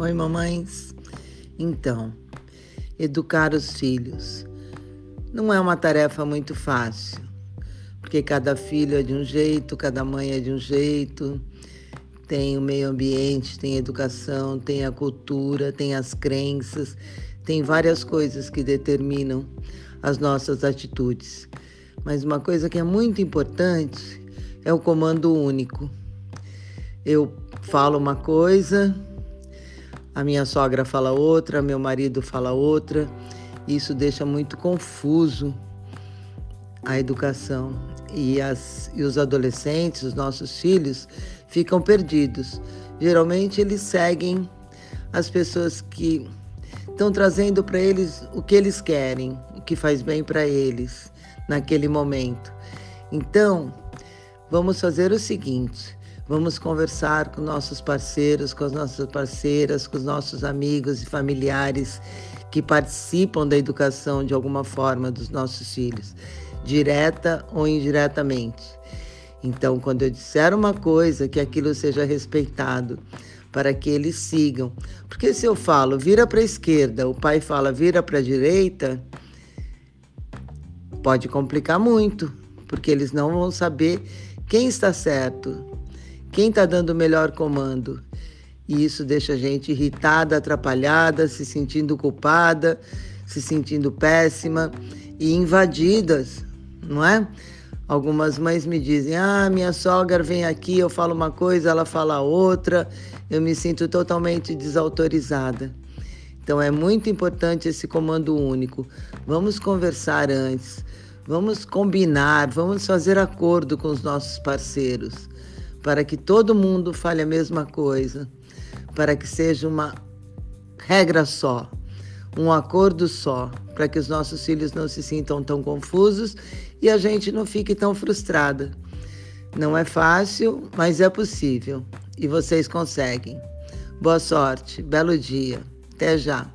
Oi, mamães. Então, educar os filhos não é uma tarefa muito fácil, porque cada filho é de um jeito, cada mãe é de um jeito, tem o meio ambiente, tem a educação, tem a cultura, tem as crenças, tem várias coisas que determinam as nossas atitudes. Mas uma coisa que é muito importante é o comando único. Eu falo uma coisa, a minha sogra fala outra, meu marido fala outra. Isso deixa muito confuso a educação. E, as, e os adolescentes, os nossos filhos, ficam perdidos. Geralmente eles seguem as pessoas que estão trazendo para eles o que eles querem, o que faz bem para eles naquele momento. Então, vamos fazer o seguinte: vamos conversar com nossos parceiros, com as nossas parceiras, com os nossos amigos e familiares que participam da educação de alguma forma dos nossos filhos, direta ou indiretamente. Então, quando eu disser uma coisa, que aquilo seja respeitado, para que eles sigam. Porque se eu falo vira para a esquerda, o pai fala vira para a direita, pode complicar muito, porque eles não vão saber quem está certo, quem está dando o melhor comando. E isso deixa a gente irritada, atrapalhada, se sentindo culpada, se sentindo péssima e invadidas, não é? Algumas mães me dizem: Ah, minha sogra vem aqui, eu falo uma coisa, ela fala outra, eu me sinto totalmente desautorizada. Então é muito importante esse comando único. Vamos conversar antes, vamos combinar, vamos fazer acordo com os nossos parceiros, para que todo mundo fale a mesma coisa, para que seja uma regra só, um acordo só, para que os nossos filhos não se sintam tão confusos e a gente não fique tão frustrada. Não é fácil, mas é possível e vocês conseguem. Boa sorte, belo dia. Até já.